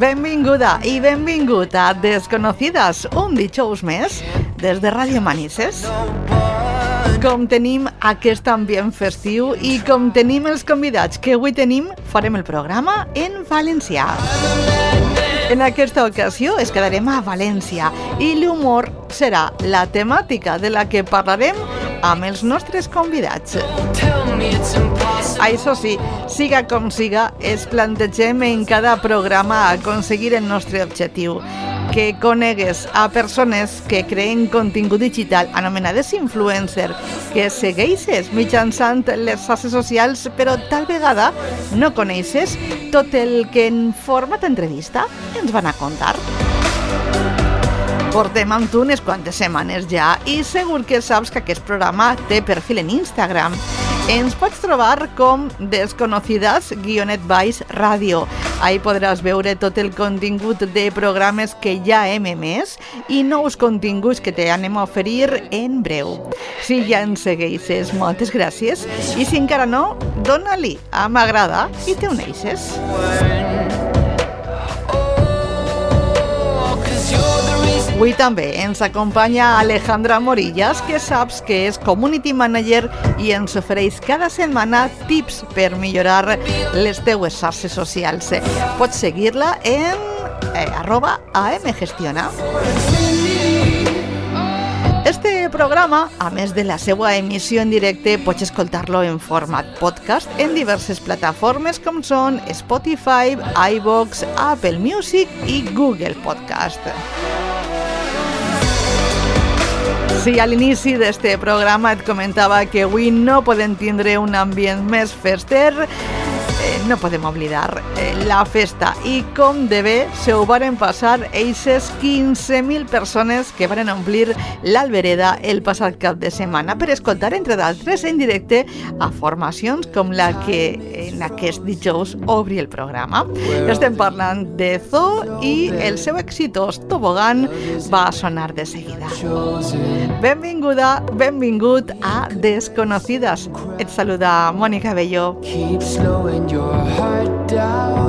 Benvinguda i benvingut a Desconocides, un dijous més des de Ràdio Manises. Com tenim aquest ambient festiu i com tenim els convidats que avui tenim, farem el programa en valencià. En aquesta ocasió es quedarem a València i l'humor serà la temàtica de la que parlarem amb els nostres convidats. Això sí, siga com siga, es plantegem en cada programa aconseguir el nostre objectiu, que conegues a persones que creen contingut digital anomenades influencer, que segueixes mitjançant les xarxes socials, però tal vegada no coneixes tot el que en format entrevista ens van a contar. Portem amb tu unes quantes setmanes ja i segur que saps que aquest programa té perfil en Instagram. Ens pots trobar com Desconocidas guionet baix ràdio. Ahí podràs veure tot el contingut de programes que ja hem emès i nous continguts que t'anem a oferir en breu. Si ja ens segueixes, moltes gràcies. I si encara no, dona-li a m'agrada i te uneixes. Avui també ens acompanya Alejandra Morillas, que saps que és Community Manager i ens ofereix cada setmana tips per millorar les teues xarxes socials. Pots seguir-la en eh, arroba amgestiona. Este programa, a més de la seva emissió en directe, pots en format podcast en diverses plataformes com són Spotify, iVoox, Apple Music i Google Podcast. Sí, a l'inici d'este programa et comentava que avui no podem tindre un ambient més fester, eh, no podem oblidar eh, la festa i com de bé se ho varen passar eixes 15.000 persones que varen omplir l'Albereda el passat cap de setmana per escoltar, entre d'altres, en directe a formacions com la que en aquest dijous obri el programa. Estem parlant de Zo i el seu exitós Tobogan va sonar de seguida. Benvinguda, benvingut a Desconocidas. Et saluda Mònica Bello. Keep slowing your heart down.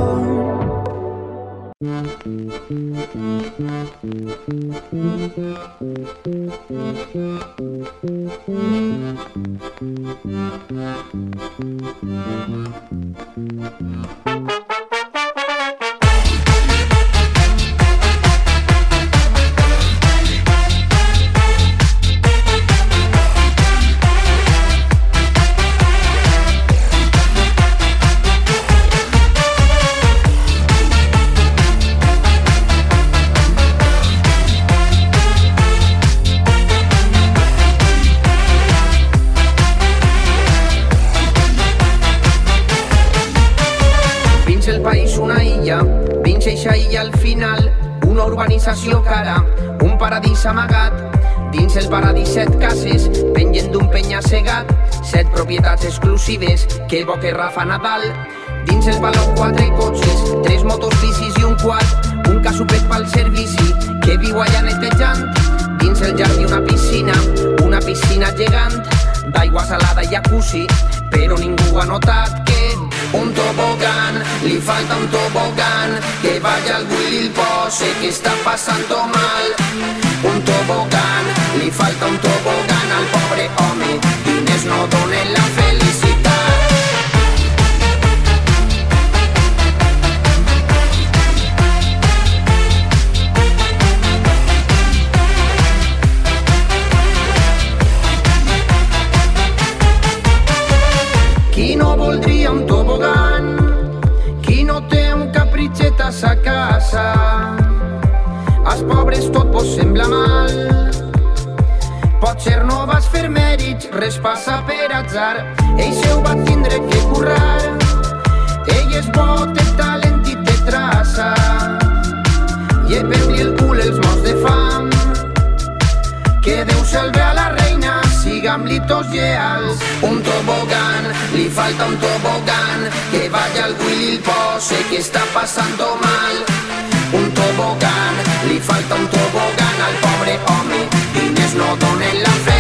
Res passa per atzar. Ell se ho va tindre que currar. Ell és bo, té talent i té traça. I per-li el cul els morts de fam. Que Déu salve a la reina, sigam-li tots lleals. Un tobogán, li falta un tobogán, que vaya al Willy el pose que està passant mal. Un tobogán, li falta un tobogán al pobre home, diners no donen la felicitat.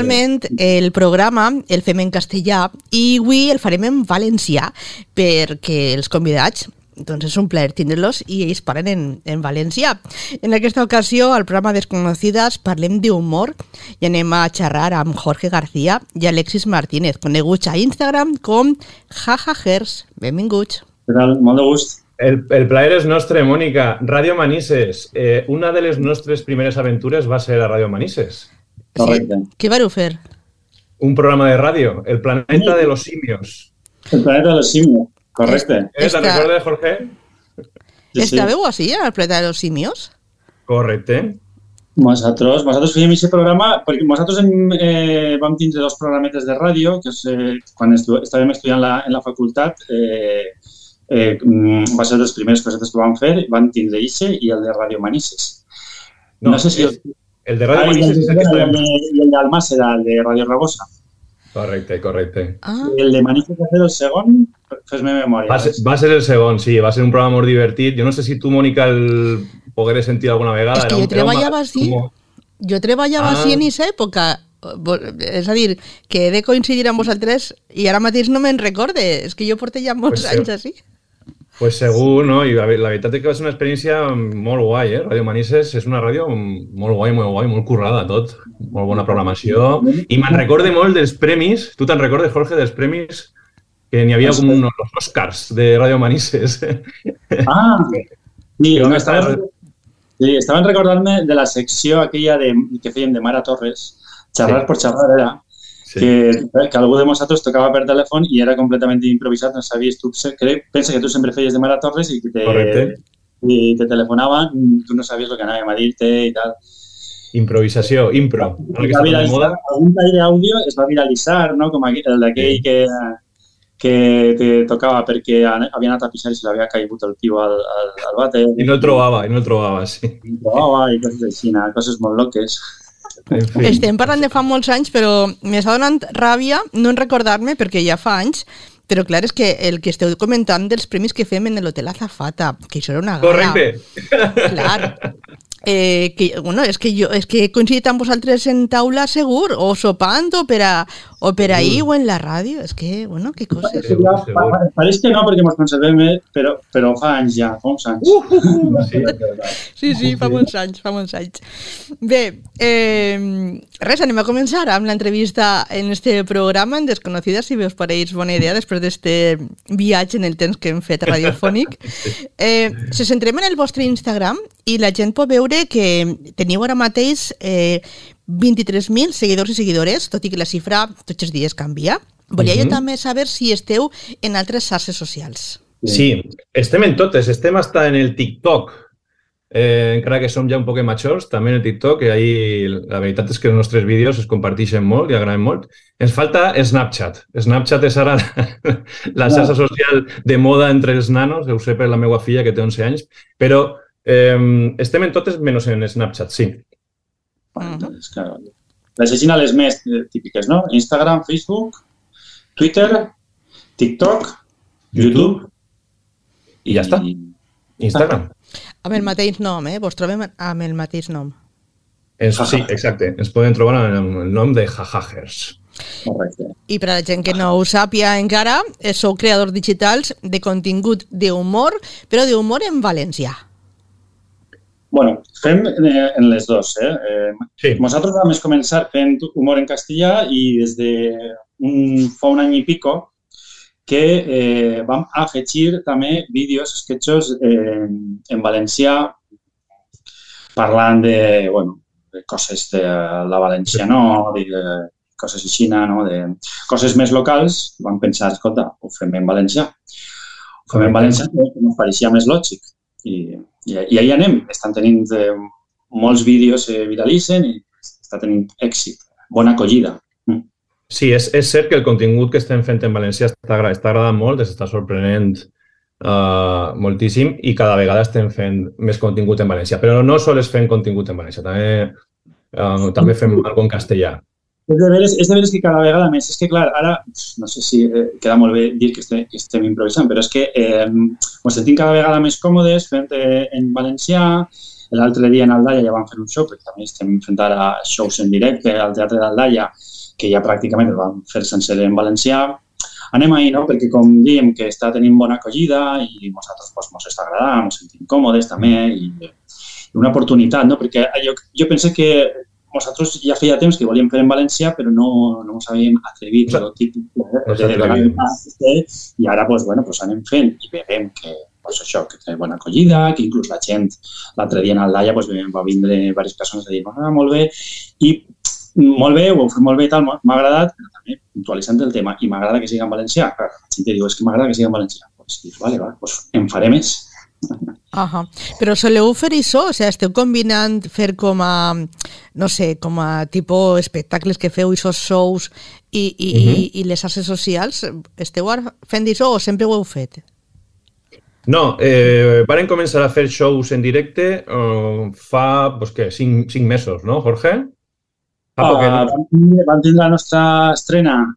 Normalment el programa el fem en castellà i avui el farem en valencià perquè els convidats doncs és un plaer tindre-los i ells parlen en, en valencià. En aquesta ocasió, al programa Desconocidas, parlem d'humor i anem a xerrar amb Jorge García i Alexis Martínez, coneguts a Instagram com jajajers. Benvinguts. Què tal? Molt de gust. El, el plaer és nostre, Mònica. Ràdio Manises. Eh, una de les nostres primeres aventures va ser a Ràdio Manises. Correcte. Sí. Què vareu fer? Un programa de ràdio, El planeta de los simios. El planeta de los simios. Correcte. ¿Eh? Esta- ¿Te recuerdas, Jorge? Sí, sí. Estàveu així, al planeta de los simios? Correcte. Nosaltres, nosaltres fèiem aquest programa perquè nosaltres hem, eh, vam tindre dos programetes de ràdio que és, eh, quan estu estàvem estudiant la, en la facultat eh, eh, mm, va ser dels primers cosetes que vam fer, van tindre Ixe i el de Ràdio Manises. No, No, sé si... és- El de Ràdio Ah, i Manises és el que el, estàvem... de, i el d'Almàssera, el de Ràdio Rabosa. Correcte, correcte. Ah, I el de Manises va ser el segon, fes-me memòria. Va ser, va ser el segon, sí, va ser un programa molt divertit. Jo no sé si tu, Mònica, el pogueré sentir alguna vegada. És que Era jo un- era un treballava mag- així. com- jo treballava Ah. així en aquesta època. Vol- És a dir, que he de coincidir amb vosaltres i ara mateix no me'n recorde. És que jo porto ja molts Pues sí. anys així. Pues segur, no? I la, la veritat és que va ser una experiència molt guai, eh? Ràdio Manises és una ràdio molt guai, molt guai, molt currada tot. Molt bona programació. I me'n recorde molt dels premis. Tu te'n recordes, Jorge, dels premis que n'hi havia com uns los Oscars de Ràdio Manises. Ah, sí, no, estaven, sí, estaven recordant-me de la secció aquella de, que fèiem de Mara Torres, xerrar Sí. por xerrar era, Sí. que, que algú de nosaltres tocava per telèfon i era completament improvisat, no sabies tu, crec, pensa que tu sempre feies de Mara Torres i que te, Correcte. i te telefonaven, tu no sabies el que anàvem a dir-te i tal. Improvisació, impro. Ara que de moda. Un tall d'àudio es va viralitzar, no? com el d'aquell sí. que, que te tocava perquè havia anat a pisar i se l'havia caigut el tio al, al, al vàter. I no el trobava, i no el trobava, sí. I no el trobava i coses així, coses molt loques. En fi. Estem parlant de fa molts anys, però m'està donant ràbia no en recordar-me, perquè ja fa anys, però clar, és que el que esteu comentant dels premis que fem en l'Hotel Azafata, que això era una gala. Correcte. Clar. Eh, que, bueno, és que jo és que he coincidit amb vosaltres en taula segur, o sopant, o per, a, o per ahir, o en la ràdio. És que, bueno, que coses. Ja, pareix que no, perquè ens conservem, eh, però, però fa anys ja, fa uns anys. Uh, uh, uh. Sí, sí, fa molts anys, fa molts anys. Bé, eh, res, anem a començar amb l'entrevista en este programa en Desconocides, si us pareix bona idea, després d'este viatge en el temps que hem fet radiofònic. Eh, se centrem en el vostre Instagram i la gent pot veure que teniu ara mateix eh, 23.000 seguidors i seguidores, tot i que la xifra tots els dies canvia. Volia uh -huh. jo també saber si esteu en altres xarxes socials. Sí, estem en totes. Estem hasta en el TikTok. Eh, encara que som ja un poc majors, també en el TikTok, i ahí la veritat és que els nostres vídeos es comparteixen molt i agraden molt. Ens falta Snapchat. Snapchat és ara la xarxa social de moda entre els nanos, ho sé per la meva filla que té 11 anys, però Eh, estem en totes menys en Snapchat, sí. Bueno, entonces, claro. Les a les més típiques, no? Instagram, Facebook, Twitter, TikTok, YouTube... I ja està. Instagram. Amb el mateix nom, eh? Vos trobem amb el mateix nom. Es, sí, exacte. Ens poden trobar amb el nom de Jajajers. Correcte. I per a la gent que no ho sàpia encara, eh, sou creadors digitals de contingut d'humor, però d'humor en valencià. Bueno, fem eh, en les dues. Eh? eh sí. Nosaltres vam començar fent humor en castellà i des de un, fa un any i pico que eh, vam afegir també vídeos, sketchos eh, en valencià parlant de, bueno, de coses de la València, no? de, de coses així, no? de coses més locals. Vam pensar, escolta, ho fem en valencià. Ho fem en valencià, que ens pareixia més lògic. I, i, i ahí anem. Estan tenint eh, molts vídeos eh, viralitzen i està tenint èxit, bona acollida. Mm. Sí, és, és cert que el contingut que estem fent en València està, està agradant molt, està sorprenent uh, moltíssim i cada vegada estem fent més contingut en València. Però no sols fem contingut en València, també, uh, també fem alguna en castellà. És de veres, és de veres que cada vegada més. És que, clar, ara, no sé si eh, queda molt bé dir que estem, que estem improvisant, però és que eh, ens sentim cada vegada més còmodes fent eh, en valencià. L'altre dia en Aldaia ja vam fer un show, perquè també estem fent ara shows en directe al Teatre d'Aldaia, que ja pràcticament el vam fer sencer en valencià. Anem ahir, no?, perquè com diem que està tenint bona acollida i nosaltres pues, està agradant, ens sentim còmodes també i, i una oportunitat, no? perquè jo, jo penso que nosaltres ja feia temps que volíem fer en València, però no, no ens havíem atrevit o típic de, de, de, de, i ara pues, bueno, pues anem fent i veiem que pues, això, que té bona acollida, que inclús la gent l'altre dia en Aldaia pues, va vindre diverses persones a dir ah, molt bé, i molt bé, ho heu fet molt bé, tal, m'ha agradat, però també puntualitzant el tema, i m'agrada que sigui en valencià. Clar, la gent diu, és que m'agrada que sigui en valencià. Pues, dius, vale, va, pues en faré més. Ahà. Però soleu fer això? O sigui, esteu combinant fer com a, no sé, com a tipus espectacles que feu, aquests shows i, i, uh -huh. i, i les xarxes socials? Esteu fent això o sempre ho heu fet? No, eh, varen començar a fer shows en directe eh, fa, pues què, cinc, cinc mesos, no, Jorge? Fa poquet. Vam, tindre, vam tindre la nostra estrena.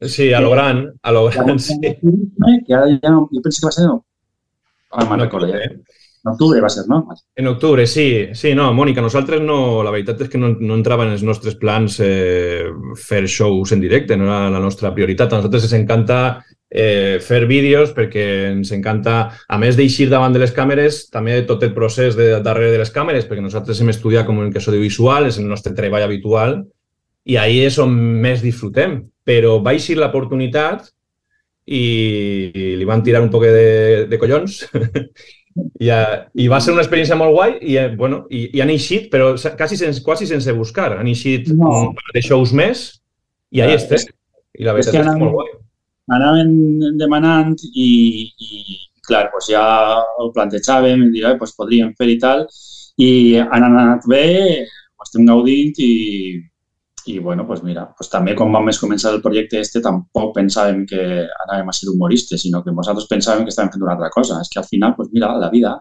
Sí, a lo gran, a lo gran, sí. Que ara ja no, jo penso que va ser no, Ah, me'n recordo ja. En octubre va ser, no? En octubre, sí. Sí, no, Mònica, nosaltres no... La veritat és que no, no entrava en els nostres plans eh, fer shows en directe, no era la nostra prioritat. A nosaltres ens encanta eh, fer vídeos perquè ens encanta, a més d'eixir davant de les càmeres, també tot el procés de darrere de les càmeres, perquè nosaltres hem estudiat comunicació audiovisual, és el nostre treball habitual, i ahí és on més disfrutem. Però va eixir l'oportunitat i, li van tirar un poc de, de collons I, i va ser una experiència molt guai i, eh, bueno, i, i han eixit, però quasi sense, quasi sense buscar. Han eixit no. un par de shows més i ahí estem. I la veritat és, que és, és molt guai. Anaven demanant i, i clar, doncs ja ho plantejàvem, i dir, doncs podríem fer i tal, i han anat bé, ho estem gaudint i, i bueno, pues mira, pues també quan vam començar el projecte este tampoc pensàvem que anàvem a ser humoristes, sinó que nosaltres pensàvem que estàvem fent una altra cosa. És que al final, pues mira, la vida...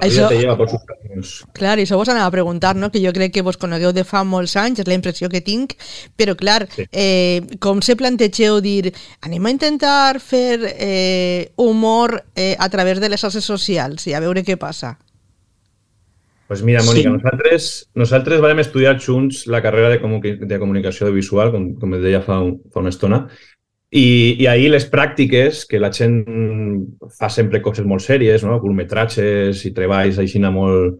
La vida te lleva por sus caminos. Clar, i això vos anava a preguntar, no? que jo crec que vos conegueu de fa molts anys, és la impressió que tinc, però clar, sí. eh, com se plantegeu dir anem a intentar fer eh, humor eh, a través de les xarxes socials i a veure què passa? Pues mira, Mònica, Sí. nosaltres, nosaltres vam estudiar junts la carrera de, comuni de comunicació audiovisual, com, com et deia fa, un, fa una estona, i, i ahir les pràctiques, que la gent fa sempre coses molt sèries, no? curtmetratges i treballs així molt,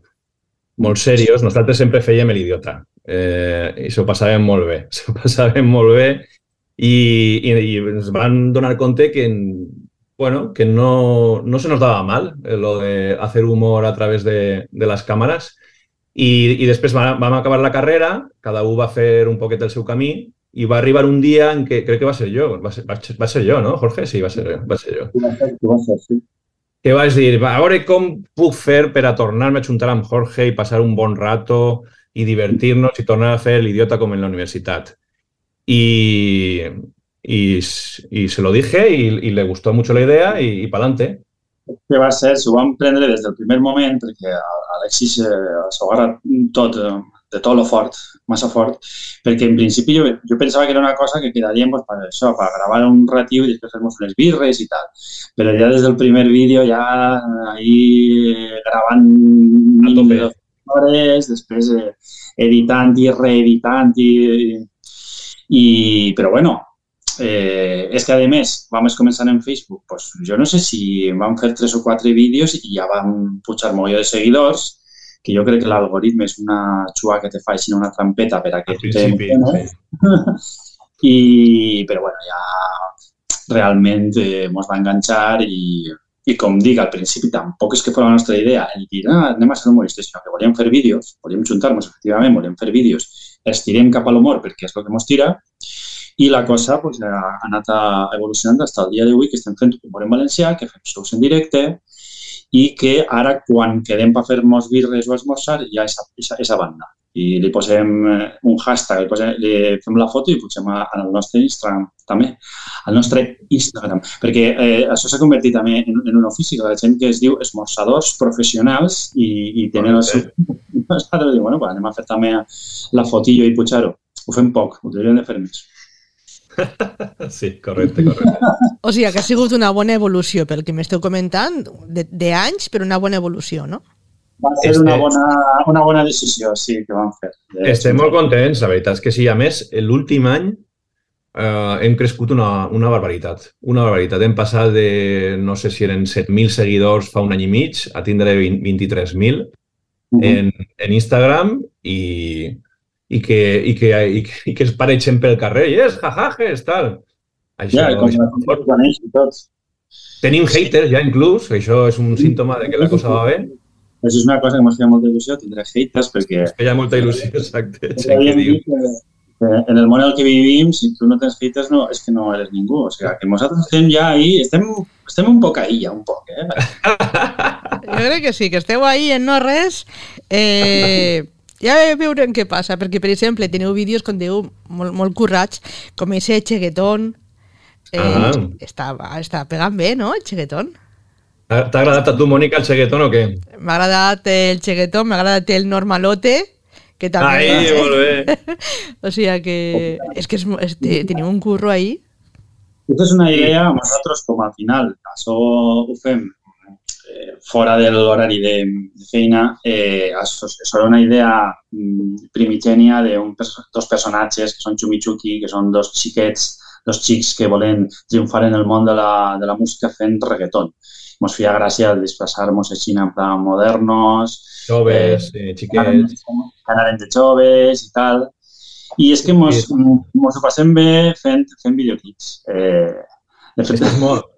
molt serios, nosaltres sempre fèiem l'idiota. Eh, I s'ho passàvem molt bé, s'ho passàvem molt bé i, i, i ens van donar compte que, bueno, que no, no se nos daba mal eh, lo de hacer humor a través de, de les càmeres i, i després vam, vam acabar la carrera, cada un va fer un poquet el seu camí i va arribar un dia en què, crec que va ser jo, va ser, va, va ser jo, no, Jorge? Sí, va ser, va ser jo. Ho va sí. Que vaig dir, va, a veure com puc fer per a tornar-me a juntar amb Jorge i passar un bon rato i divertir-nos i tornar a fer l'idiota com en la universitat. Y, y, y se lo dije y, y le gustó mucho la idea y, y para adelante. que va ser, s'ho vam prendre des del primer moment, perquè Alexis eh, s'ho agarra tot, eh, de tot lo fort, massa fort, perquè en principi jo, jo pensava que era una cosa que quedaríem pues, per això, per gravar un ratiu i després fer unes birres i tal. Però ja des del primer vídeo ja ahí eh, gravant A tope. hores, després eh, editant i reeditant i, i però bueno, Eh, és que, a més, vam començar en Facebook. Pues, jo no sé si vam fer tres o quatre vídeos i ja vam pujar molló de seguidors, que jo crec que l'algoritme és una xua que te fa així una trampeta per a que tu te sí. I, però bueno, ja realment eh, mos va enganxar i, i com dic, al principi tampoc és que fos la nostra idea el dir, ah, anem a ser humoristes, sinó que volíem fer vídeos, volíem juntar-nos, efectivament, volíem fer vídeos, els tirem cap a l'humor perquè és el que mos tira, i la cosa pues, ha anat a, evolucionant fins al dia d'avui que estem fent humor en valencià, que fem shows en directe i que ara quan quedem per fer mos birres o esmorzar hi ha esa, esa, esa banda. I li posem eh, un hashtag, li, posem, li fem la foto i posem a- al nostre Instagram també, al nostre Instagram. Perquè eh, això s'ha convertit també en, en un ofici que la gent que es diu esmorzadors professionals i, i tenen el seu... Diu, bueno, pues anem a fer també la fotillo i pujar-ho. Ho fem poc, ho hauríem de fer més. Sí, correcte, correcte. O sigui, que ha sigut una bona evolució pel que m'esteu comentant, de, de anys, però una bona evolució, no? Va ser Este- una, bona, una bona decisió, sí, que vam fer. De- Estem molt contents, la veritat és que sí. A més, l'últim any eh, hem crescut una, una barbaritat. Una barbaritat. Hem passat de, no sé si eren 7.000 seguidors fa un any i mig, a tindre 20 23.000 Mhm. en, en Instagram i, i, que, i, que, i, que, i que es pareixen pel carrer. Yes, jajajes, tal. Això, Ja, com això, coneix i tots. tenim haters ja inclús, això és un símptoma de que la cosa va bé. Això és una cosa que m'ha fet molta il·lusió, tindré haters, perquè Que hi ha molta il·lusió, exacte. ja en el món en el que vivim, si tu no tens haters, no, és que no eres ningú. O sigui, que nosaltres estem ja ahí, estem, estem un poc ahí, ja, un poc, eh? Jo crec que sí, que esteu ahí en no res. Eh, ja veurem què passa, perquè, per exemple, teniu vídeos, com diu, molt, molt currats, com ese xeguetón. Eh, Ah. està, està pegant bé, no, el xeguetón? T'ha agradat a tu, Mònica, el xeguetón o què? M'ha agradat el xeguetón, m'ha agradat el normalote, que també... Ai, molt bé. o sigui que... És que és, és, te- teniu un curro ahí. Aquesta és una idea, nosaltres com al final això ho fem eh, fora de l'horari de, de feina, eh, era una idea mm, primigènia de un, pers- dos personatges que són Chumichuki, que són dos xiquets, dos xics que volen triomfar en el món de la, de la música fent reggaeton. Mos feia gràcia disfressar-nos així en plan modernos, Joves, eh, xiquets... que anaren de joves i tal. I és que mos ho passem bé fent, fent videoclips. Eh, de fet, És molt,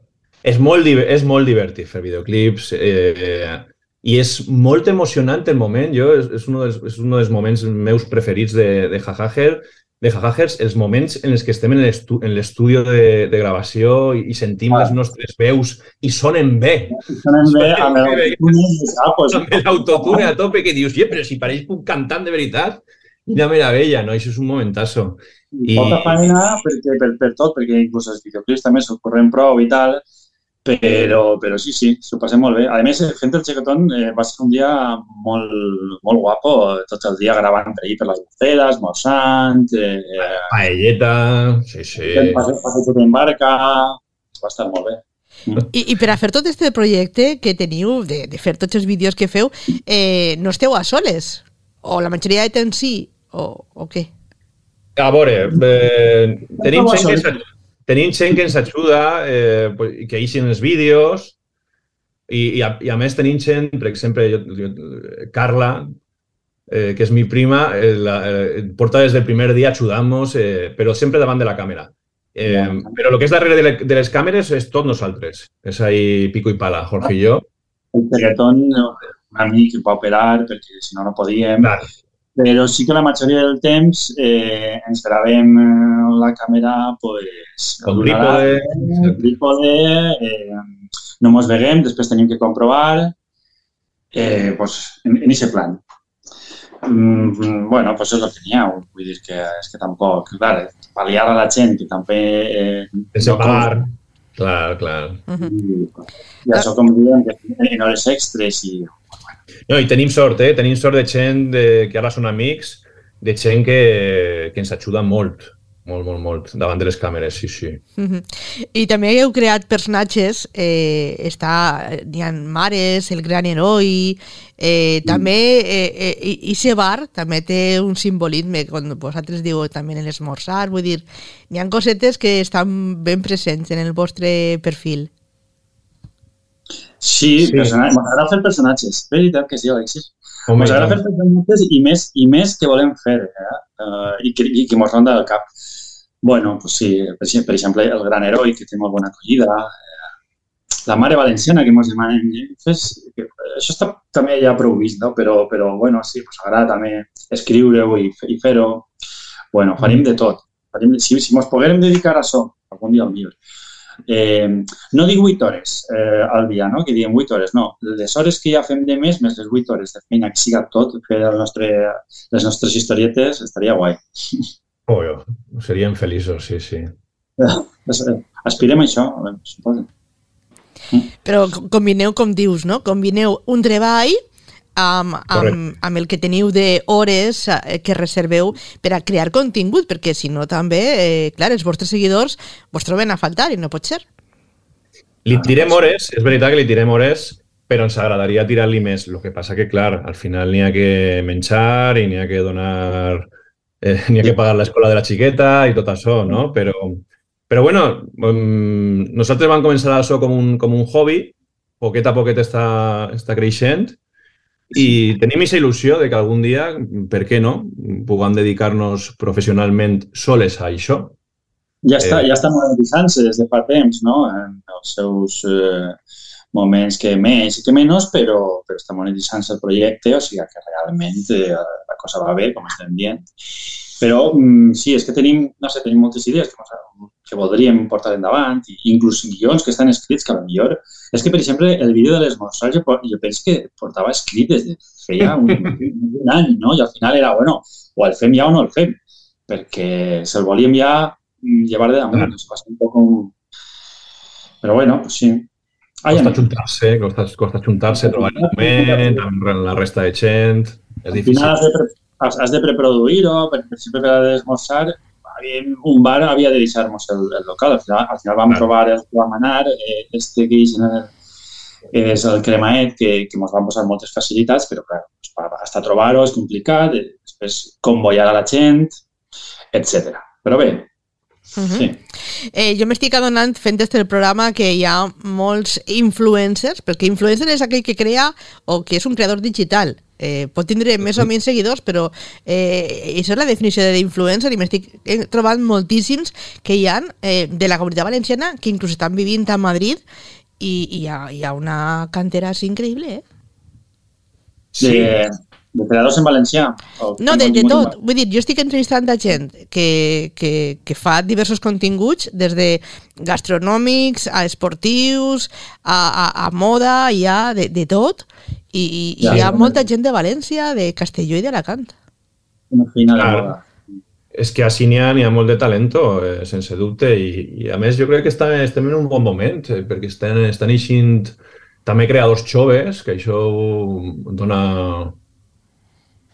és molt, és molt divertit fer videoclips eh, eh, i és molt emocionant el moment. Jo, és, és, un dels, és un dels moments meus preferits de, de Jajager de Jajajers els moments en els que estem en l'estudi de, de gravació i, i sentim ah. les nostres veus i sonen bé. Sonen bé amb l'autotune a tope que dius, però si pareix un cantant de veritat, quina meravella, no? Això és un momentazo. I... Poca feina perquè, per, per tot, perquè inclús els videoclips també s'ho corren prou i tal, però, però sí, sí, s'ho passem molt bé. A més, fent el xicotón eh, va ser un dia molt, molt guapo, tot el dia gravant per allà per les bufetes, esmorzant... Eh, eh, Paelleta, sí, sí. Passeig en barca, va estar molt bé. I, I per a fer tot aquest projecte que teniu, de, de fer tots els vídeos que feu, eh, no esteu a soles? O la majoria de temps sí? O, o què? A veure, eh, tenim gent que tenim gent que ens ajuda, eh, que eixin els vídeos, i, i, a, i a més tenim gent, per exemple, jo, jo, Carla, eh, que és mi prima, eh, la, eh, porta des del primer dia ajudant-nos, eh, però sempre davant de la càmera. Eh, ja. Però el que és darrere de, le, de les càmeres és tot nosaltres. És ahí pico i pala, Jorge i jo. El pegatón, un amic que va operar, perquè si no, no podíem. Clar però sí que la majoria del temps eh, ens gravem eh, la càmera pues, el trípode, el trípode eh, no mos veguem, després tenim que comprovar eh, pues, en, en aquest plan. Mm, bueno, pues és el que n'hi ha. Vull dir que és que tampoc, clar, pal·liar a la gent que també... Eh, no bar, clar, clar. Uh -huh. I, I això, com diuen, en hores extres i no, i tenim sort, eh? Tenim sort de gent de, que ara són amics, de gent que, que ens ajuda molt, molt, molt, molt, davant de les càmeres, sí, sí. Mm -hmm. I també heu creat personatges, eh, està, n'hi ha Mares, el gran heroi, eh, mm. també, eh, eh, i se bar també té un simbolisme, quan vosaltres diu també en l'esmorzar, vull dir, n'hi ha cosetes que estan ben presents en el vostre perfil. Sí, sí. m'agrada fer personatges. És veritat que sí, Alexis. M'agrada fer personatges i més, i més que volem fer eh? uh, i, que, i que mos ronda del cap. Bueno, pues sí, per, per exemple, el gran heroi, que té molt bona acollida, eh, la mare valenciana que mos demanen, fes, que, això està també ja prou vist, no? però, però bueno, sí, pues agrada també escriure-ho i, i fer-ho. Bueno, farem de tot. Farem, si, si mos poguérem dedicar a això, algun dia al millor, Eh, no dic 8 hores eh, al dia, no? que diem 8 hores, no. Les hores que ja fem de més, més les 8 hores de feina, que siga tot, fer el nostre, les nostres historietes, estaria guai. Oh, seríem feliços, sí, sí. Aspirem a això, suposo. Però combineu, com dius, no? Combineu un treball amb, amb, amb el que teniu d'hores eh, que reserveu per a crear contingut, perquè si no també, eh, clar, els vostres seguidors vos troben a faltar i no pot ser. Li tirem hores, és veritat que li tirem hores, però ens agradaria tirar-li més. El que passa que, clar, al final n'hi ha que menjar i n'hi ha que donar... Eh, n'hi ha que pagar l'escola de la xiqueta i tot això, no? Però, però bueno, um, nosaltres vam començar això com un, com un hobby, poquet a poquet està, està creixent, i tenim aquesta il·lusió de que algun dia, per què no, puguem dedicar-nos professionalment soles a això. Ja està, eh... ja està monetitzant-se des de fa temps, no? En els seus eh, moments que més i que menys, però, però està monetitzant-se el projecte, o sigui que realment eh, la cosa va bé, com estem dient. Però mm, sí, és que tenim, no sé, tenim moltes idees que, que voldríem portar endavant, i inclús guions que estan escrits que millor... És que, per exemple, el vídeo de l'esmorzar jo, jo penso que portava escrit des de feia un, un any, no? I al final era, bueno, o el fem ja o no el fem, perquè se'l volíem ja llevar de damunt. Ah. Va un poc. Però bueno, pues sí. Ai, costa juntar-se, costa, costa juntar-se, trobar el moment, amb la resta de gent... És difícil. Al final has de, pre has de preproduir-ho, per, per exemple, per a l'esmorzar, un bar havia de deixar-nos el, el local. Al final, al final vam claro. trobar el que vam anar, eh, este que és, és el cremaet, que, que ens van posar moltes facilitats, però clar, hasta trobar-ho és complicat, eh, després convoyar a la gent, etc. Però bé, Uh -huh. sí. eh, jo m'estic adonant fent este el programa que hi ha molts influencers, perquè influencer és aquell que crea o que és un creador digital eh, pot tindre més o menys seguidors, però eh, això és la definició d'influencer i m'estic trobant moltíssims que hi ha eh, de la comunitat valenciana que inclús estan vivint a Madrid i, i hi, ha, hi ha una cantera així increïble, eh? Sí. De creadors en valencià? O No, de, de tot. Vull dir, jo estic entrevistant a gent que, que, que fa diversos continguts, des de gastronòmics a esportius, a, a, a moda, hi ha de, de tot, i, i, i Ja, hi ha ja. molta gent de València, de Castelló i d'Alacant. Clar. És que així n'hi ha, n'hi ha molt de talento, eh, sense dubte, i, i a més jo crec que està, estem en un bon moment, eh, perquè estan, estan eixint també creadors joves, que això dona,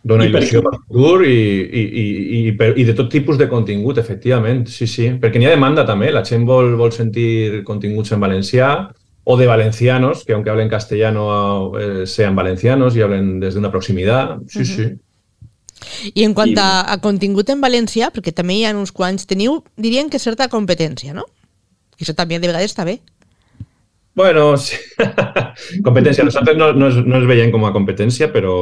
dona I il·lusió per futur i, i, i, i, per, i de tot tipus de contingut, efectivament, sí, sí, perquè n'hi ha demanda també, la gent vol, vol sentir continguts en valencià o de valencianos, que aunque hablen castellano eh, sean valencianos y hablen desde una proximidad, sí, sí. I en quant I- a, a contingut en valencià, perquè també hi ha uns quants, teniu, dirien que certa competència, no? I això també de vegades està bé. Bueno, sí. competència. Nosaltres no, no, es, no es veiem com a competència, però,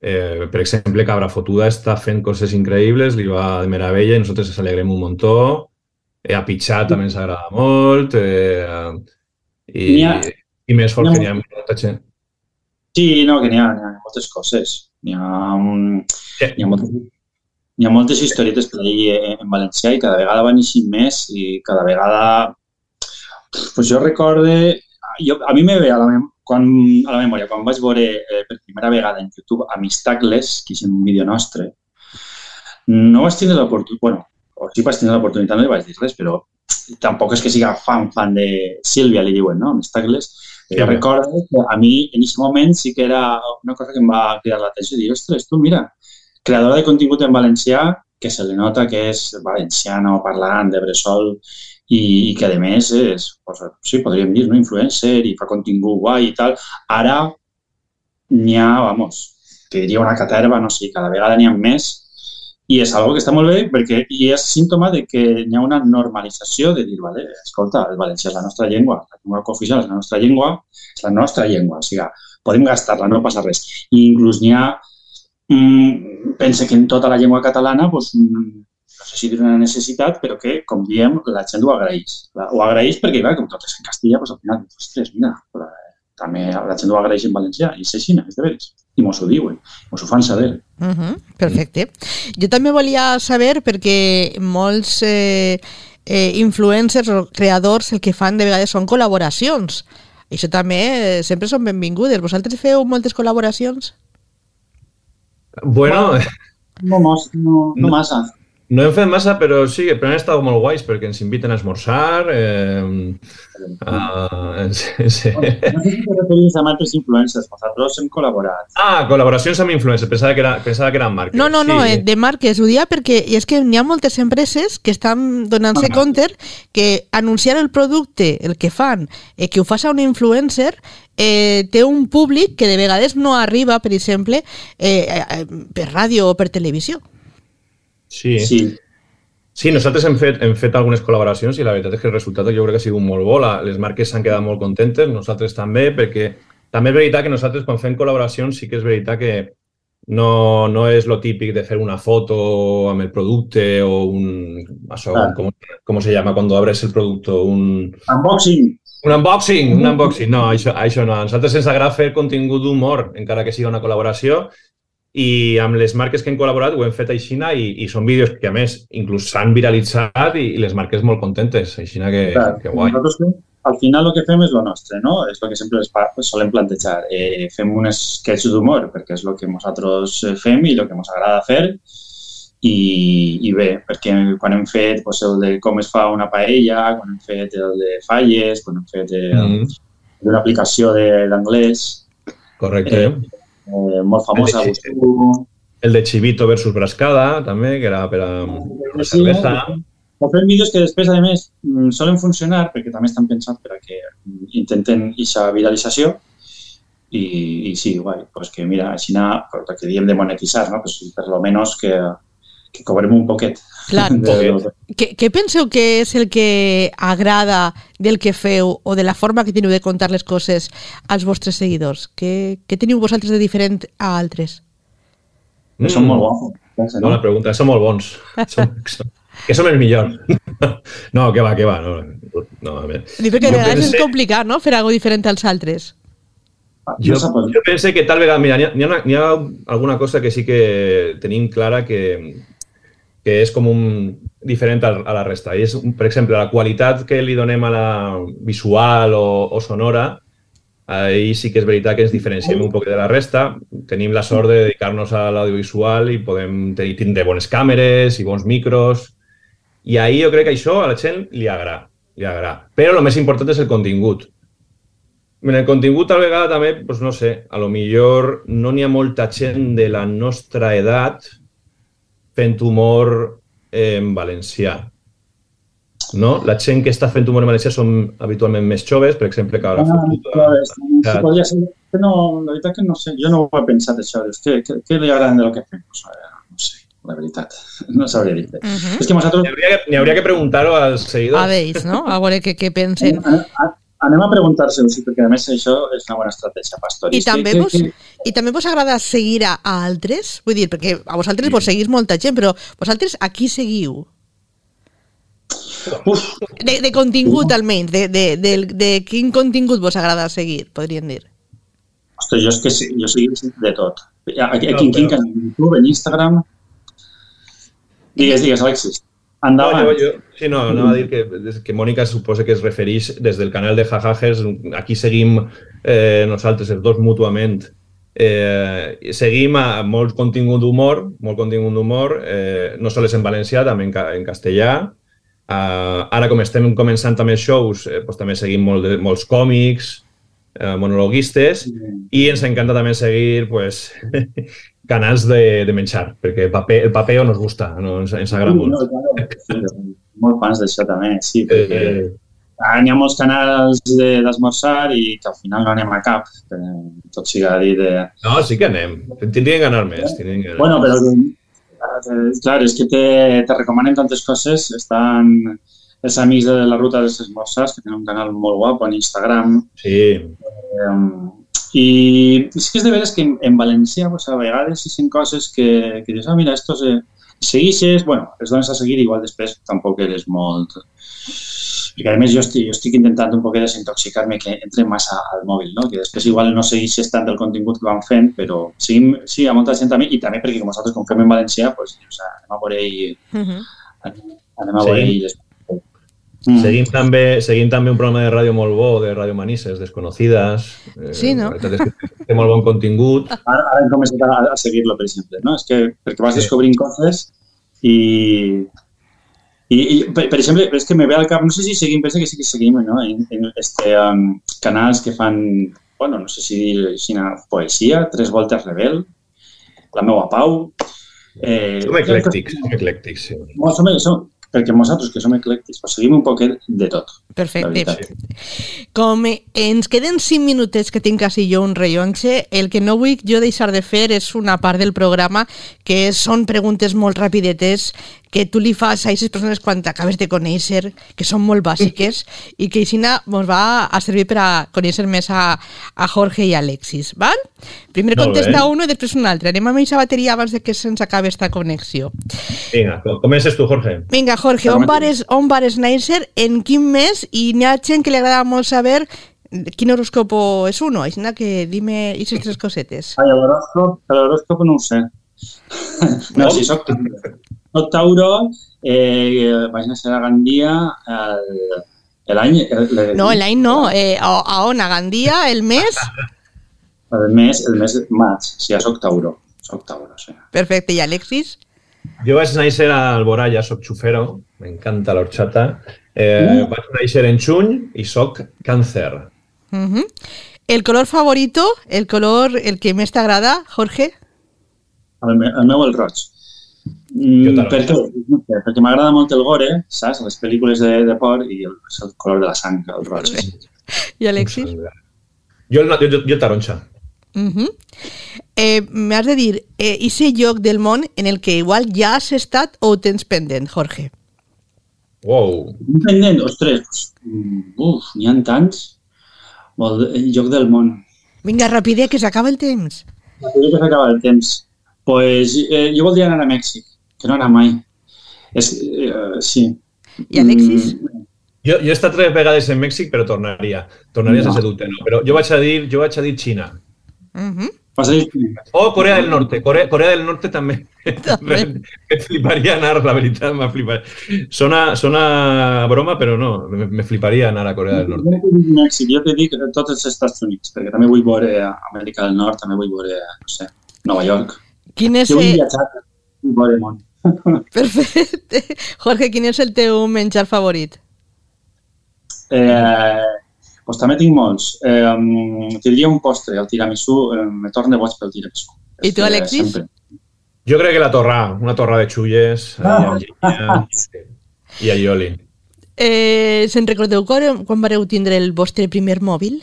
eh, per exemple, Cabra Fotuda està fent coses increïbles, li va de meravella i nosaltres ens alegrem un muntó. Eh, a Pitxar també ens agrada molt. Eh, i, ha- I més fort ha que n'hi ha molta gent. Sí, no, que n'hi ha, ha moltes coses. N'hi ha, Sí. ha, moltes, n'hi ha moltes historietes per ahir en valencià i cada vegada van eixint més i cada vegada... Pues jo recorde... Jo, a mi me ve a la, mem quan, a la memòria, quan vaig veure eh, per primera vegada en YouTube Amistacles, que és un vídeo nostre, no vaig tindre l'oportunitat... Bueno, o sí vaig tindre l'oportunitat, no li vaig dir res, però tampoc és que siga fan, fan de Sílvia, li diuen, no? Amistacles. Sí, Jo home. recordo que a mi, en aquest moment, sí que era una cosa que em va cridar l'atenció. Dir, ostres, tu, mira, creadora de contingut en valencià, que se li nota que és valenciano, parlant de bressol, i, i que, a més, és, pues, sí, podríem dir, no? influencer i fa contingut guai i tal. Ara n'hi ha, vamos, te diria una caterva, no sé, cada vegada n'hi ha més, i és algo que està molt bé perquè i és símptoma de que hi ha una normalització de dir, vale, escolta, el valencià és la nostra llengua, la llengua cooficial és la nostra llengua, és la nostra llengua, o sigui, podem gastar-la, no passa res. I inclús n'hi ha, mm, pense que en tota la llengua catalana, doncs, mm, no sé si dir una necessitat, però que, com diem, la gent ho agraeix. Ho agraeix perquè, clar, com tot és en castellà, doncs, al final, ostres, mira, també la gent ho agraeix en valencià, i és així, és de veres. I mos ho diuen, mos ho fan saber. Uh -huh, perfecte. Jo també volia saber, perquè molts eh, eh, influencers o creadors el que fan de vegades són col·laboracions. Això també eh, sempre són benvingudes. Vosaltres feu moltes col·laboracions? Bueno, No, mos- no, no massa. No hem fet massa, però sí, però han estat molt guais perquè ens inviten a esmorzar. Eh, a, sí, sí. No sé si te referís amb altres influencers, nosaltres hem col·laborat. Ah, col·laboracions amb influencers. Pensava que, era, pensava que eren marques. No, no, no, sí. eh, de marques. Ho dia perquè i és que n'hi ha moltes empreses que estan donant-se Ah. compte que anunciar el producte, el que fan, eh, que ho fas a un influencer, eh, té un públic que de vegades no arriba, per exemple, eh, eh, per ràdio o per televisió. Sí. sí. Sí. Nosaltres hem fet, hem fet algunes col·laboracions i la veritat és que el resultat jo crec que ha sigut molt bo. La, les marques s'han quedat molt contentes, nosaltres també, perquè també és veritat que nosaltres quan fem col·laboracions sí que és veritat que no, no és lo típic de fer una foto amb el producte o un... Això, Ah. com, com se llama cuando abres el producto? Un, Unboxing. un unboxing, un unboxing. No, això, això no. A nosaltres ens agrada fer contingut d'humor, encara que sigui una col·laboració, i amb les marques que hem col·laborat ho hem fet aixina i, i són vídeos que, a més, inclús s'han viralitzat i, i les marques molt contentes. Aixina que, Clar, que guai. Nosaltres al final el que fem és lo nostre, no? És el que sempre les pa- solem plantejar. Eh, fem un sketch d'humor, perquè és el que nosaltres eh, fem i el que ens agrada fer. I, I bé, perquè quan hem fet pues, el de com es fa una paella, quan hem fet el de falles, quan hem fet el, Mm, d'una aplicació de l'anglès correcte. Eh, eh, molt famosa, El de- Agustú. El de Chivito versus Brascada, també, que era per a, per a Sí, cervesa. O fem vídeos que després, a més, mm, solen funcionar perquè també estan pensats per a que intenten aquesta viralització i, i sí, guai, pues que mira, així anar, el que diem de monetitzar, no? pues per lo menos que, que cobrem un poquet. Clar, de, Què, què penseu que és el que agrada del que feu o de la forma que teniu de contar les coses als vostres seguidors? Què, què teniu vosaltres de diferent a altres? que són molt guapos. No? Bona pregunta, som molt bons. Som, som, que som els millors. No, que va, que va. No, no a veure. Dic perquè Jo de vegades és complicat, no?, fer alguna diferent als altres. Jo, jo pense que tal vegada, mira, n'hi ha, ha, ha alguna cosa que sí que tenim clara que, que és com un diferent a, la resta. I és, per exemple, la qualitat que li donem a la visual o, o sonora, ahí sí que és veritat que ens diferenciem un poc de la resta. Tenim la sort de dedicar-nos a l'audiovisual i podem tenir, tindre bones càmeres i bons micros. I ahir jo crec que això a la gent li agrada. Li agrada. Però el més important és el contingut. En el contingut, tal vegada, també, doncs no sé, a lo millor no n'hi ha molta gent de la nostra edat fent humor en valencià. No? La gent que està fent humor en valencià són habitualment més joves, per exemple, que ara... Ah, futura, sí, podria ser, no, la veritat que no sé, jo no ho he pensat això, què, què, què li agrada de lo que fem? Pues, no sé, la veritat, no sabria dir. Uh -huh. És que nosaltres... N'hi hauria, que, hauria que preguntar-ho als seguidors. A veure, no? A veure què, què pensen. Anem a preguntar-se-ho, sí, perquè a més això és una bona estratègia, Pastor. I també, vos, que... I també vos agrada seguir a, a altres? Vull dir, perquè a vosaltres sí. vos seguís molta gent, però vosaltres a qui seguiu? Uf. De, de contingut, Uf. almenys, de, de, de, de quin contingut vos agrada seguir, podríem dir? Ostres, jo és que jo seguim de tot. Aquí, aquí, aquí, en YouTube, en Instagram... Digues, digues, Alexis. Endavant. No, jo, jo, sí, no, anava a dir que, que Mònica suposa que es refereix des del canal de Jajajes. Aquí seguim eh, nosaltres, els dos mútuament, eh, seguim a molt contingut d'humor, molt contingut d'humor, eh, no sols en valencià, també en, en castellà. Uh, ara, com estem començant també shows, eh, doncs també seguim molt de, molts còmics, eh, monologuistes, i ens encanta també seguir pues, canals de, de menjar, perquè el paper, el paper nos gusta, no? ens, ens agrada molt. No, claro. Sí, molt fans d'això també, sí, perquè eh, hi ha molts canals d'esmorzar i que al final no anem a cap, tot siga dit de... No, sí que anem, tindrien que anar més. Tindrien que anar bueno, però eh, clar, és que te, te recomanen tantes coses, estan els amics de la ruta dels esmorzars, que tenen un canal molt guapo en Instagram. Sí. Eh, i és que és de veres que en, en valencià pues, a vegades hi sent coses que, que dius, ah, mira, estos eh, seguixes, bueno, els dones a seguir, igual després tampoc eres molt... Perquè a més jo estic, jo estic intentant un poc desintoxicar-me que entre massa al mòbil, no? que després igual no seguixes tant el contingut que van fent, però seguim, sí, a molta gent també, i també perquè com nosaltres com fem en valencià, pues, o sea, anem a veure ell, uh -huh. anem a veure ell Mm. Seguim, també, seguim també un programa de ràdio molt bo, de Ràdio Manises, Desconocides. Eh, sí, no? La és que té molt bon contingut. Ara, ara hem començat a, a seguir-lo, per exemple. No? És que perquè vas sí. descobrint coses i, i, i per, per exemple, és que me ve al cap, no sé si seguim, penso que sí que seguim, no? En, en este, um, canals que fan, bueno, no sé si dir una poesia, Tres voltes rebel, La meua pau... Eh, som eclèctics, som eclèctics, sí. Som, som, perquè nosaltres, que som eclèctics, pues seguim un poquet de tot. Perfecte. Com ens queden 5 minutets que tinc quasi jo un rellonge, el que no vull jo deixar de fer és una part del programa que són preguntes molt rapidetes que tu li fas a aquestes persones quan t'acabes de conèixer, que són molt bàsiques, i que així ens va a servir per a conèixer més a, a Jorge i Alexis, val? Primer contesta un i després un altre. Anem amb aquesta bateria abans de que se'ns acabi esta connexió. Vinga, comences tu, Jorge. Vinga, Jorge, on vares, on vares néixer, en quin mes, i n'hi ha gent que li agrada molt saber quin horoscopo és uno, així que dime aquestes tres cosetes. Ai, l'horoscopo no ho sé. No, si soc, soc Tauro, eh, vaig néixer a Gandia l'any... No, l'any no, eh, a, a on? A Gandia, el mes? El mes, el mes de maig, sí, ja soc Tauro. Soc Tauro, sí. Perfecte, i Alexis? Jo vaig néixer a Alboraya, soc xufero, m'encanta l'orxata. Eh, uh. Vaig néixer en juny i soc càncer. Uh -huh. El color favorito, el color el que més t'agrada, Jorge? El, me, el meu, el roig. Mm, per què? Perquè m'agrada molt el gore, saps? Les pel·lícules de, de por i el, el color de la sang, el roig. I Alexis? Jo, jo, jo, jo taronxa. Uh -huh. eh, M'has de dir, eh, ese lloc del món en el que igual ja has estat o tens pendent, Jorge? Wow. Pendent? Ostres, mm, uf, n'hi ha tants. El lloc del món. Vinga, rapidez, que s'acaba el temps. Rapidez, que s'acaba el temps pues, eh, jo voldria anar a Mèxic, que no anar mai. És, eh, sí. I Alexis? Mm, Jo, jo he estat tres vegades en Mèxic, però tornaria. Tornaria no. sense dubte, no. Però jo vaig a dir, jo vaig a dir Xina. Uh -huh. Vas a dir... O Corea del Norte. Corea, Corea del Norte també. també. me fliparia anar, la veritat, me fliparia. Sona, sona broma, però no, me, me fliparia anar a Corea del Norte. Mèxic, jo te dic tots els Estats Units, perquè també vull veure Amèrica del Nord, també vull veure, no sé, Nova York. Quin és Jo vull el... viatjar, món. Perfecte. Jorge, quin és el teu menjar favorit? Eh, doncs també tinc molts. Eh, te diria un postre, el tiramisú, eh, me torna boig pel tiramisú. I tu, Eh, Alexis? sempre. Jo crec que la torrà, una torra de xulles, Ah. ah. i allioli. Eh, se'n recordeu quan, quan vareu tindre el vostre primer mòbil?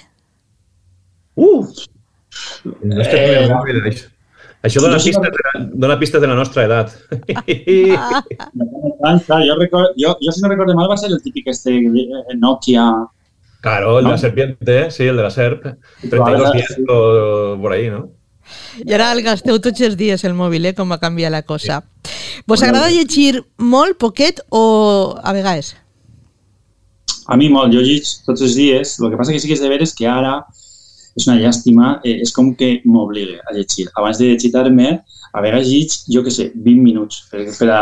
Uh! El nostre primer mòbil, això. Dona sí pistes, de la, dona pistes de la nostra edat. Ah, clar, jo, record, jo, jo si no recordo mal va ser el típic este eh, Nokia Claro, el de ¿No? la serpiente, sí, el de la serp. Vale, 32 sí. días o por ahí, ¿no? I ara el gasteu tots els dies, el mòbil, eh? Com va canviar la cosa. Vos Bueno, agrada llegir molt, poquet o a vegades? A mi molt, jo lleig tots els dies. El que passa que sí que és de veres que ara és una llàstima, eh, és com que m'obliga a llegir. Abans de llegir-me, a vegades lleig, jo que sé, 20 minuts per, per, a,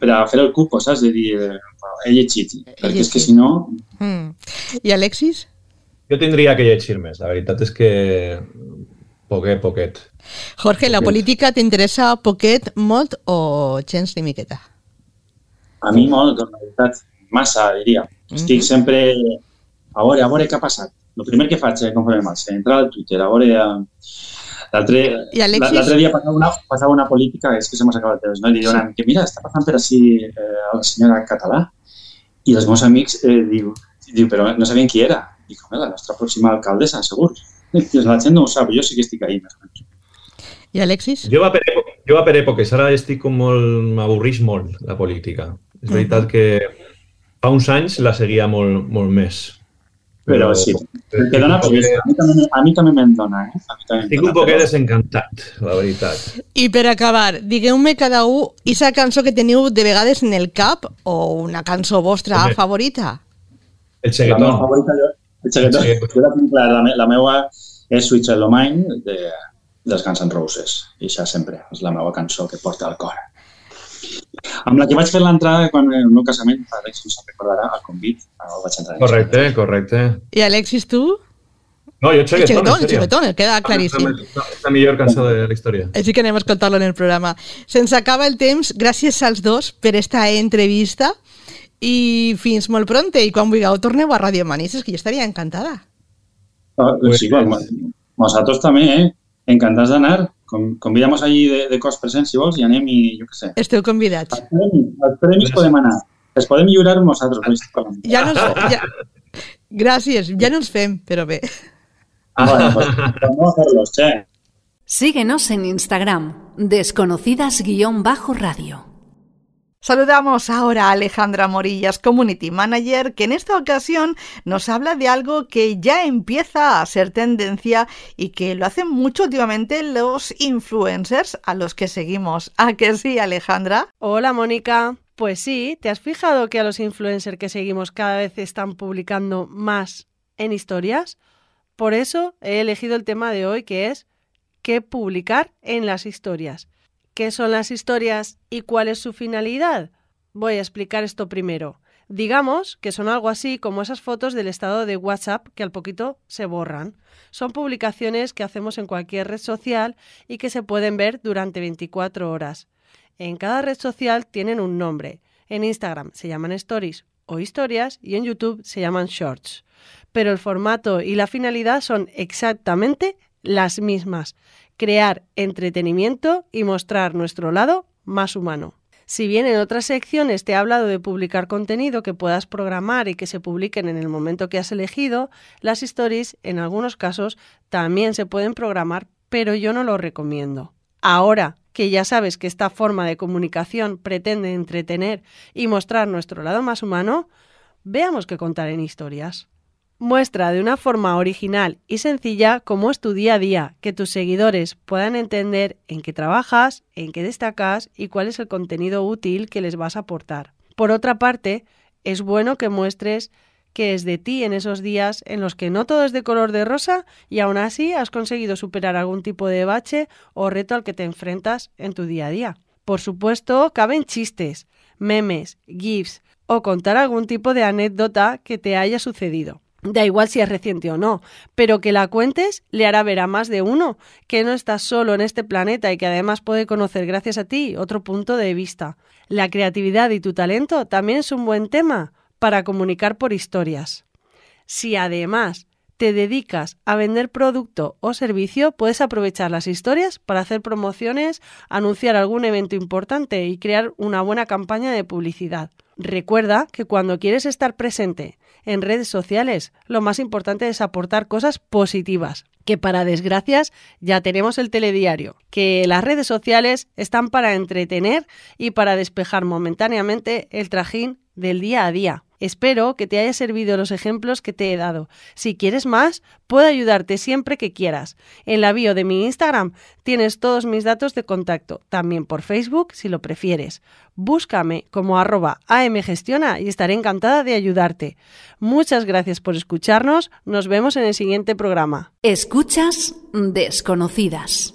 per a fer el cupo, saps? De dir, eh, he llegit. Perquè és que llegit. si no, Mm. I Alexis? Jo tindria que llegir més. La veritat és que poquet, poquet. Jorge, la Poquet. política t'interessa poquet, molt o gens ni miqueta? a mi molt, la veritat, massa, diria. Estic Mhm. sempre a veure, a veure què ha passat. El primer que faig, eh, conforme vaig, eh, entrar al Twitter, a veure... eh, L'altre dia passava una, passava una política, és que se m'ha acabat el temps, no? I diuen que mira, està passant per així eh, la senyora Català. I els meus amics eh, diu, diu, però no sabien qui era. Dic, home, la nostra pròxima alcaldessa, segur. I la gent no ho sap, jo sí que estic ahí. més o menys. I Alexis? Jo va per, èpo- jo va per èpoques, ara estic com molt... m'avorrix molt, la política. És Mhm. veritat que fa uns anys la seguia molt, molt més. Però sí, que dona peresa. A mi també, me'n dona, eh? A mi també em Estic dona, un poquet però- desencantat, la veritat. I per acabar, digueu-me cada un aquesta cançó que teniu de vegades en el cap o una cançó vostra favorita. El La meva xeguetón. favorita, jo, el xaguetón, Sí. jo la tinc la, me- la meva és Sweet Child O' Mine de, dels Guns N' Roses. I això sempre és la meva cançó que porta al cor. Amb la que vaig fer l'entrada quan el meu casament, Àlex no se'n recordarà, al convit, el vaig entrar. en Correcte, correcte. I Alexis, tu? No, jo xeguetón, xeguetón, xeguetón, el queda És claríssim. la, és la millor cançó de la història. Així que anem a escoltar-lo en el programa. Se'ns acaba el temps. Gràcies als dos per esta entrevista i fins molt pronte. I quan vulgueu torneu a Ràdio Manises, que jo estaria encantada. Ah, Sí, bueno, nosaltres també, eh? Encantats d'anar. Com, Convidamos allí de, de cos presents, si vols, i anem i, jo què sé. Esteu convidats. Els premis, els premis podem anar. Els podem lliurar nosaltres. Ja no ens, ja, gràcies, ja no ens fem, però bé. Bueno, pues, vamos a hacerlos, che. Síguenos en Instagram, desconocidas-radio. Saludamos ahora a Alejandra Morillas, Community Manager, que en esta ocasión nos habla de algo que ya empieza a ser tendencia y que lo hacen mucho últimamente los influencers a los que seguimos. ¿A que sí, Alejandra? Hola Mónica. Pues sí, ¿te has fijado que a los influencers que seguimos cada vez están publicando más en historias? Por eso he elegido el tema de hoy que es ¿qué publicar en las historias? ¿Qué son las historias y cuál es su finalidad? Voy a explicar esto primero. Digamos que son algo así como esas fotos del estado de WhatsApp que al poquito se borran. Son publicaciones que hacemos en cualquier red social y que se pueden ver durante 24 horas. En cada red social tienen un nombre. En Instagram se llaman stories o historias y en YouTube se llaman shorts. Pero el formato y la finalidad son exactamente las mismas. Crear entretenimiento y mostrar nuestro lado más humano. Si bien en otras secciones te he hablado de publicar contenido que puedas programar y que se publiquen en el momento que has elegido, las stories en algunos casos también se pueden programar, pero yo no lo recomiendo. Ahora que ya sabes que esta forma de comunicación pretende entretener y mostrar nuestro lado más humano, veamos qué contar en historias. Muestra de una forma original y sencilla cómo es tu día a día, que tus seguidores puedan entender en qué trabajas, en qué destacas y cuál es el contenido útil que les vas a aportar. Por otra parte, es bueno que muestres que es de ti en esos días en los que no todo es de color de rosa y aún así has conseguido superar algún tipo de bache o reto al que te enfrentas en tu día a día. Por supuesto, caben chistes, memes, gifs o contar algún tipo de anécdota que te haya sucedido. Da igual si es reciente o no, pero que la cuentes le hará ver a más de uno que no estás solo en este planeta y que además puede conocer gracias a ti otro punto de vista. La creatividad y tu talento también es un buen tema para comunicar por historias. Si además te dedicas a vender producto o servicio, puedes aprovechar las historias para hacer promociones, anunciar algún evento importante y crear una buena campaña de publicidad. Recuerda que cuando quieres estar presente en redes sociales, lo más importante es aportar cosas positivas, que para desgracias ya tenemos el telediario, que las redes sociales están para entretener y para despejar momentáneamente el trajín del día a día. Espero que te haya servido los ejemplos que te he dado. Si quieres más, puedo ayudarte siempre que quieras. En la bio de mi Instagram tienes todos mis datos de contacto, también por Facebook si lo prefieres. Búscame como arroba amgestiona y estaré encantada de ayudarte. Muchas gracias por escucharnos. Nos vemos en el siguiente programa. Escuchas desconocidas.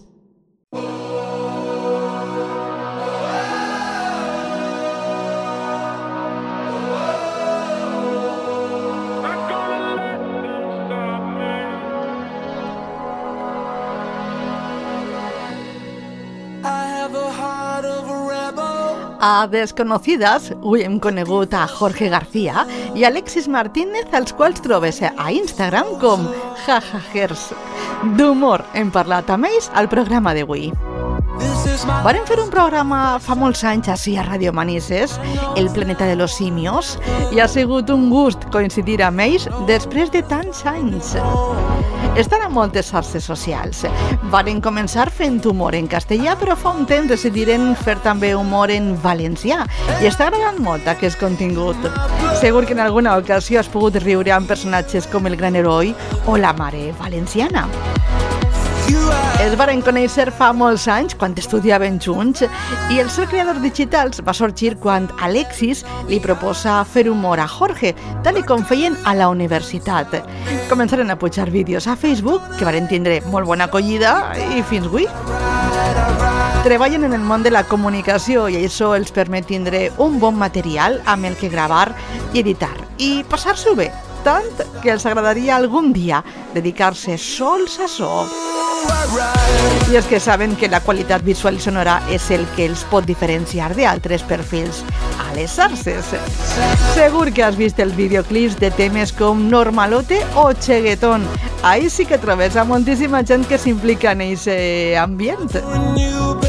A Desconocides avui hem conegut a Jorge García i Alexis Martínez, als quals trobes a Instagram com jajajers. D'humor hem parlat amb ells al programa d'avui. Varen fer un programa fa molts anys així a Radio Manises, El planeta de los simios, i ha sigut un gust coincidir amb ells després de tants anys. Estan a moltes xarxes socials. Varen començar fent humor en castellà, però fa un temps decidiren fer també humor en valencià i està agradant molt aquest contingut. Segur que en alguna ocasió has pogut riure amb personatges com el gran heroi o la mare valenciana. Es varen conèixer fa molts anys, quan estudiaven junts, i el ser creador digitals va sorgir quan Alexis li proposa fer humor a Jorge, tal com feien a la universitat. Començaren a pujar vídeos a Facebook, que varen tindre molt bona acollida, i fins avui. Treballen en el món de la comunicació i això els permet tindre un bon material amb el que gravar i editar, i passar-s'ho bé, tant que els agradaria algun dia dedicar-se sols a so. I és que saben que la qualitat visual i sonora és el que els pot diferenciar d'altres perfils a les xarxes. Segur que has vist els videoclips de temes com Normalote o Cheguetón. Ahí sí que trobes a moltíssima gent que s'implica en aquest ambient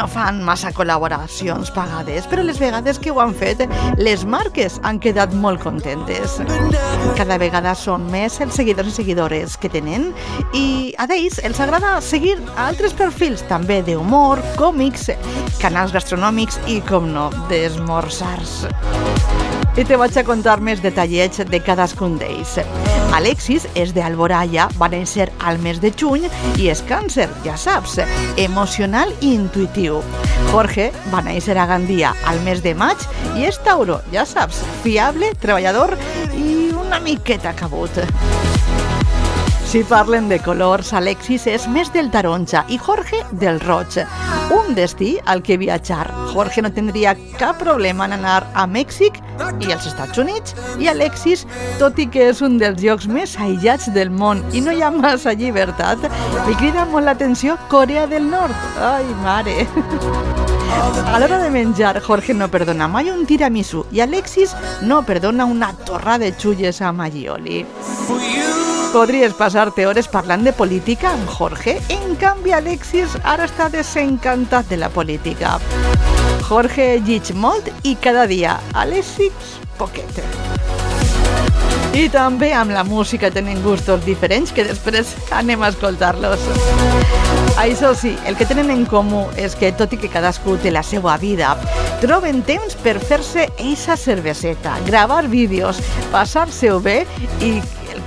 no fan massa col·laboracions pagades, però les vegades que ho han fet, les marques han quedat molt contentes. Cada vegada són més els seguidors i seguidores que tenen i a d'ells els agrada seguir altres perfils també d'humor, còmics, canals gastronòmics i, com no, d'esmorzars i te vaig a contar més detallets de cadascun d'ells. Alexis és de Alboraya, va néixer al mes de juny i és càncer, ja saps, emocional i intuitiu. Jorge va néixer a Gandia al mes de maig i és Tauro, ja saps, fiable, treballador i una miqueta cabut. Si parlen de colors, Alexis és més del taronja i Jorge del roig. Un destí al que viatjar. Jorge no tindria cap problema en anar a Mèxic i als Estats Units i Alexis, tot i que és un dels llocs més aïllats del món i no hi ha massa llibertat, li crida molt l'atenció Corea del Nord. Ai, mare! A l'hora de menjar, Jorge no perdona mai un tiramisú i Alexis no perdona una torra de xulles a Magioli. Podries passar-te hores de política Jorge, en canvi Alexis ara està desencantat de la política. Jorge llig molt i cada dia Alexis poquet. I també amb la música tenen gustos diferents que després anem a escoltar-los. Sí, el que tenen en comú és que, tot i que cadascú té la seva vida, troben temps per fer-se eixa cerveseta, gravar vídeos, passar-se-ho bé i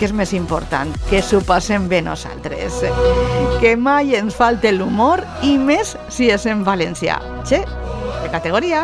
que és més important, que s'ho passem bé nosaltres. Que mai ens falte l'humor i més si és en valencià. Che, de categoria.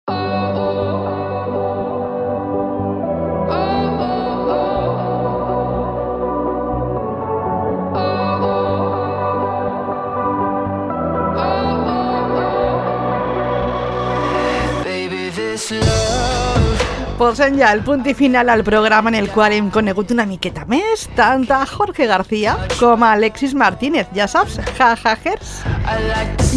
Posem ja el punt i final al programa en el qual hem conegut una miqueta més tant a Jorge García com a Alexis Martínez, ja saps, jajajers.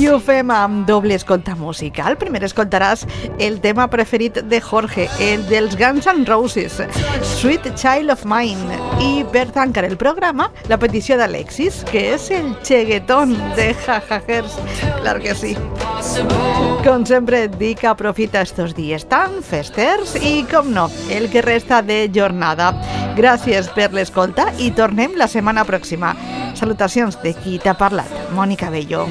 I ho fem amb doble escolta musical. Primer escoltaràs el tema preferit de Jorge, el dels Guns N' Roses, Sweet Child of Mine. I per tancar el programa, la petició d'Alexis, que és el cheguetón de jajajers. Clar que sí. Com sempre et dic, aprofita estos dies tan festers i com no, el que resta de jornada. Gràcies per l'escolta i tornem la setmana pròxima. Salutacions de qui t'ha parlat, Mònica Bello.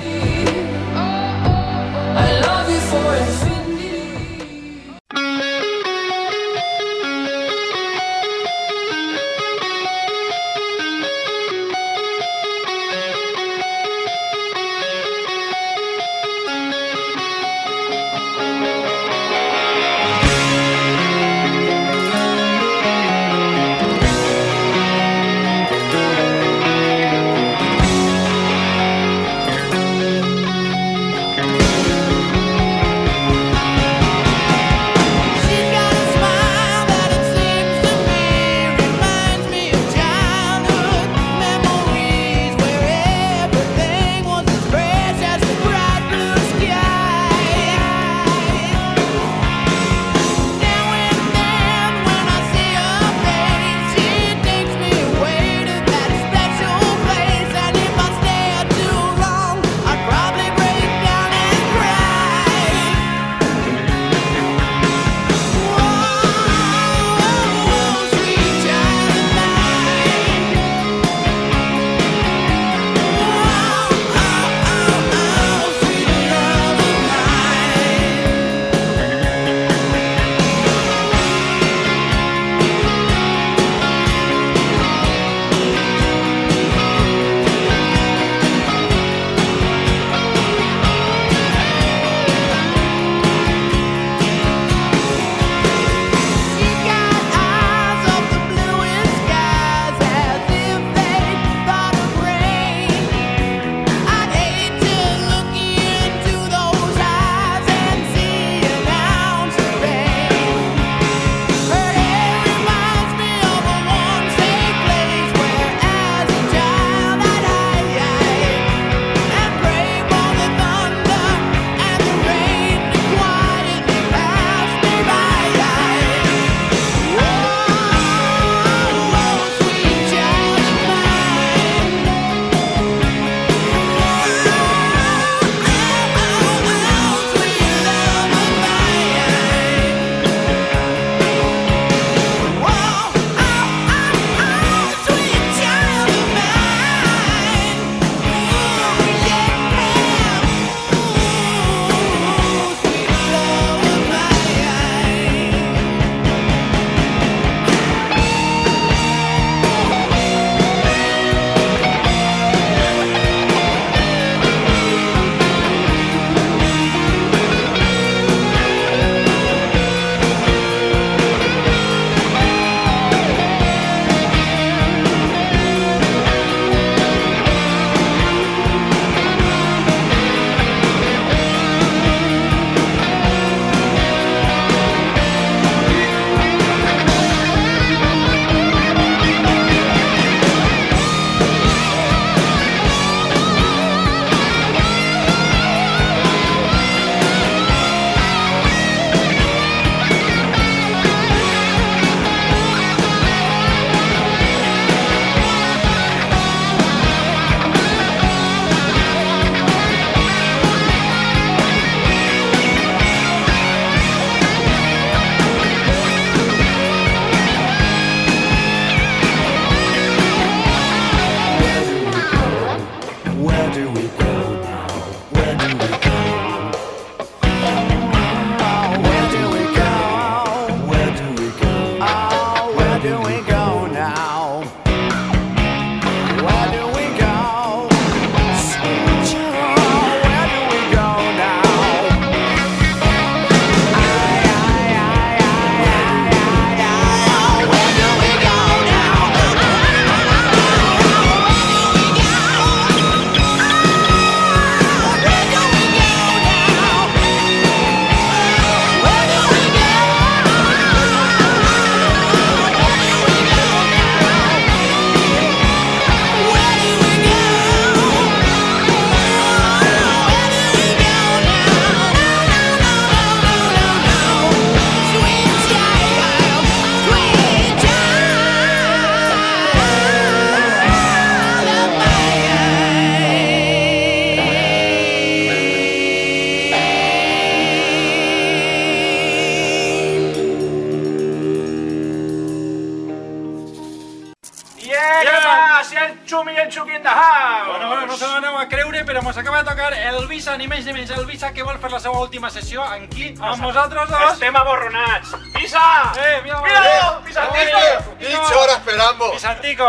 Creure, però mos acaba de tocar el Visa, ni més ni menys el Visa, que vol fer la seva última sessió aquí, amb nosaltres dos. Estem aborronats! Visa! Eh, mira, Míralo! Visantico! Dicho hora esperamos. Visantico.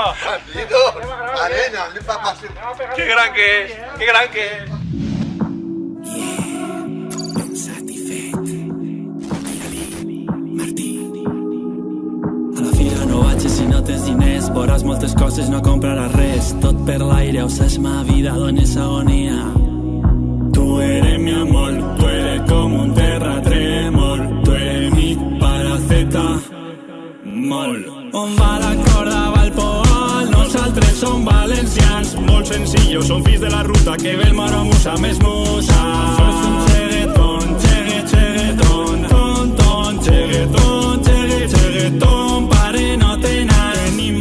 Arena. Que gran que! Que gran que és! Tens diners, veuràs moltes coses, no compraràs res. Tot per l'aire, o saps ma vida, dones agonia. Tu eres mi amor, tu eres com un terratrèmol, tu eres mi paraceta. Molt. On va la corda, va el poal, nosaltres som valencians. Molt sencillos, som fills de la ruta, que ve el moro musa més musa. Sos un xeguetón, xegue, xeguetón, ton, ton, xeguetón, xegue, xeguetón, pare.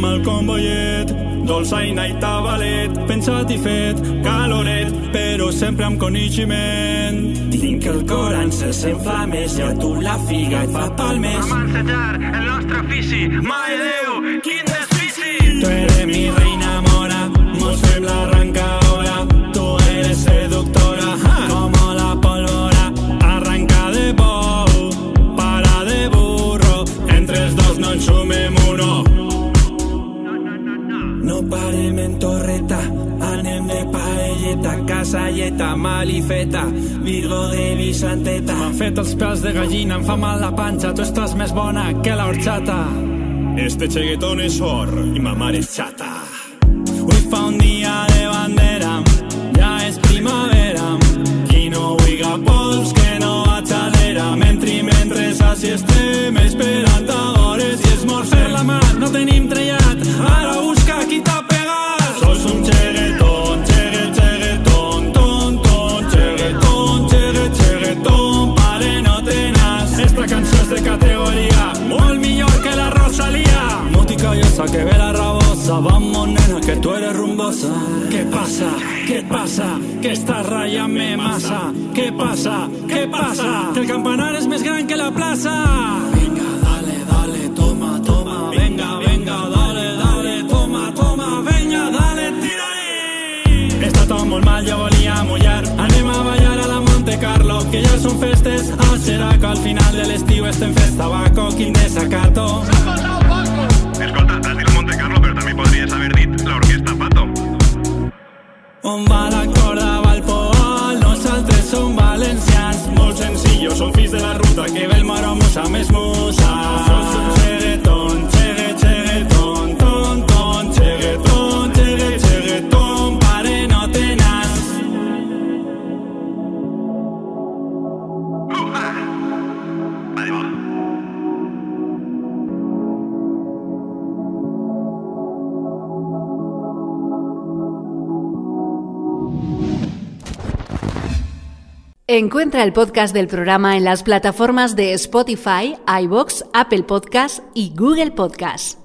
Tenim el convoyet, dolçaina i tabalet, pensat i fet, caloret, però sempre amb coneixement. Tinc el cor en flames i a tu la figa et fa palmes. Mancejar, el nostre ofici! Mai Déu, quin desfici! Tu eres mi reina mora, mos fem l'arrancadora. Tu eres parem en torreta, anem de paelleta, casalleta, malifeta, Virgo de Vicenteta. M'han fet els pèls de gallina, em fa mal la panxa, tu estàs més bona que la horchata. Este cheguetón és or i ma mare és xata. ¿Qué pasa? ¿Qué pasa? Que estás rayame masa. ¿Qué pasa? ¿Qué pasa? Que el campanar es más gran que la plaza. Venga, dale, dale, toma, toma. Venga, venga, dale, dale, toma, toma. Venga, dale, tira-hi. Està tot molt mal, jo volia mullar. Anem a ballar a la Monte Carlo, que ja són festes. A Xeraco, al final de l'estiu estem fest tabaco, quin desacato. Escolta, has dit Monte Carlo, però també podries haver dit l'Orquestra. On va la corda, va el poal, nosaltres som valencians. Molt sencillos, som fills de la ruta, que ve el moro musa més musa. Encuentra el podcast del programa en las plataformas de Spotify, iBox, Apple Podcast y Google Podcast.